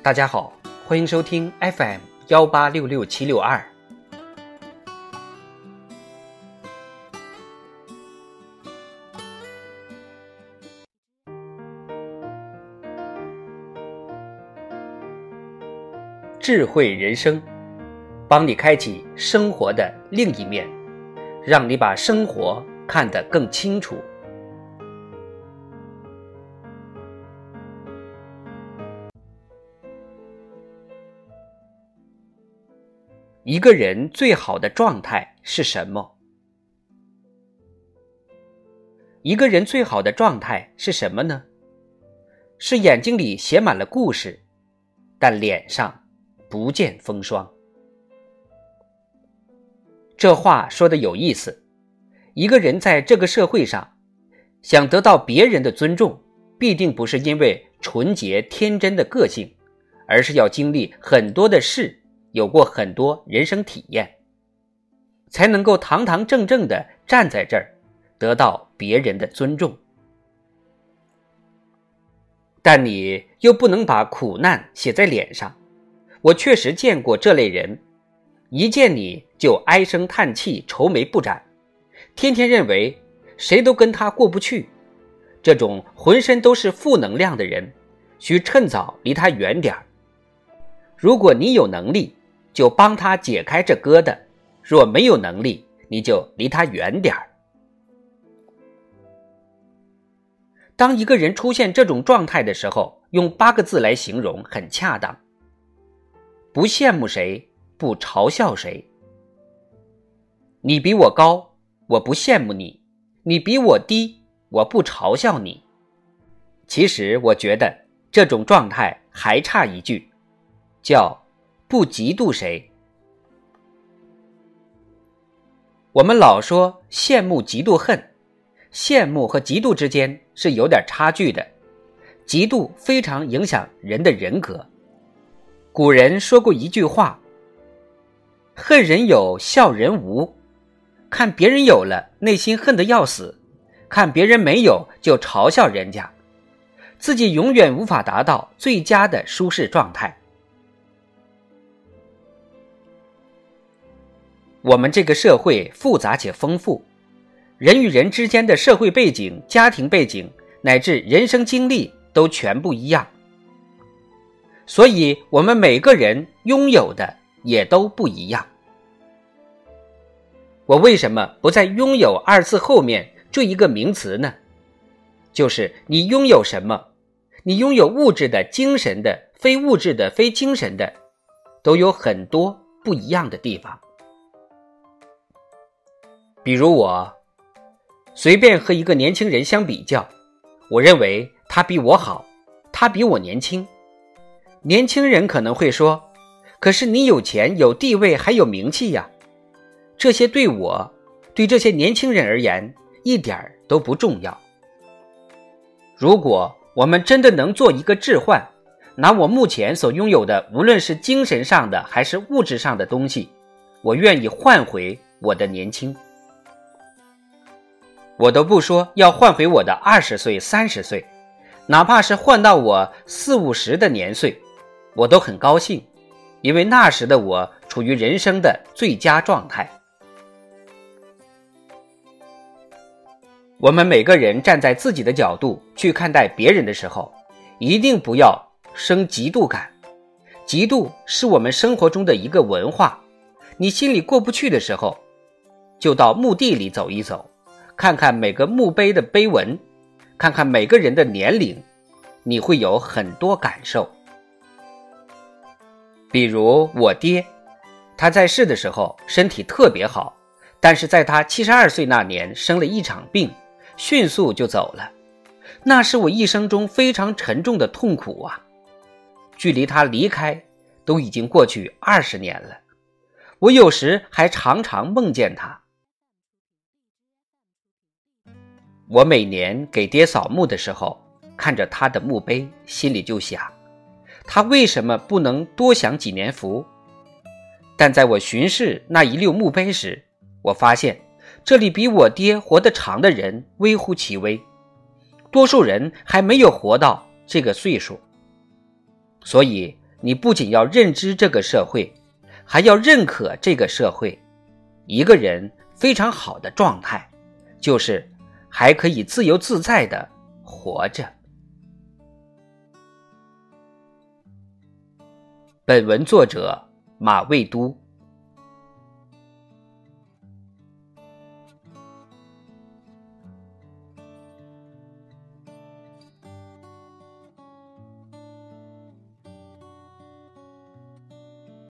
大家好，欢迎收听 FM 幺八六六七六二。智慧人生，帮你开启生活的另一面，让你把生活看得更清楚。一个人最好的状态是什么？一个人最好的状态是什么呢？是眼睛里写满了故事，但脸上不见风霜。这话说的有意思。一个人在这个社会上，想得到别人的尊重，必定不是因为纯洁天真的个性，而是要经历很多的事。有过很多人生体验，才能够堂堂正正的站在这儿，得到别人的尊重。但你又不能把苦难写在脸上。我确实见过这类人，一见你就唉声叹气、愁眉不展，天天认为谁都跟他过不去。这种浑身都是负能量的人，需趁早离他远点儿。如果你有能力，就帮他解开这疙瘩，若没有能力，你就离他远点儿。当一个人出现这种状态的时候，用八个字来形容很恰当：不羡慕谁，不嘲笑谁。你比我高，我不羡慕你；你比我低，我不嘲笑你。其实我觉得这种状态还差一句，叫。不嫉妒谁？我们老说羡慕、嫉妒、恨，羡慕和嫉妒之间是有点差距的。嫉妒非常影响人的人格。古人说过一句话：“恨人有，笑人无。”看别人有了，内心恨得要死；看别人没有，就嘲笑人家，自己永远无法达到最佳的舒适状态。我们这个社会复杂且丰富，人与人之间的社会背景、家庭背景乃至人生经历都全不一样，所以我们每个人拥有的也都不一样。我为什么不在“拥有”二字后面缀一个名词呢？就是你拥有什么，你拥有物质的、精神的、非物质的、非精神的，都有很多不一样的地方。比如我，随便和一个年轻人相比较，我认为他比我好，他比我年轻。年轻人可能会说：“可是你有钱、有地位，还有名气呀。”这些对我，对这些年轻人而言，一点儿都不重要。如果我们真的能做一个置换，拿我目前所拥有的，无论是精神上的还是物质上的东西，我愿意换回我的年轻。我都不说要换回我的二十岁、三十岁，哪怕是换到我四五十的年岁，我都很高兴，因为那时的我处于人生的最佳状态。我们每个人站在自己的角度去看待别人的时候，一定不要生嫉妒感。嫉妒是我们生活中的一个文化，你心里过不去的时候，就到墓地里走一走。看看每个墓碑的碑文，看看每个人的年龄，你会有很多感受。比如我爹，他在世的时候身体特别好，但是在他七十二岁那年生了一场病，迅速就走了。那是我一生中非常沉重的痛苦啊！距离他离开都已经过去二十年了，我有时还常常梦见他。我每年给爹扫墓的时候，看着他的墓碑，心里就想，他为什么不能多享几年福？但在我巡视那一溜墓碑时，我发现这里比我爹活得长的人微乎其微，多数人还没有活到这个岁数。所以你不仅要认知这个社会，还要认可这个社会。一个人非常好的状态，就是还可以自由自在的活着。本文作者马未都。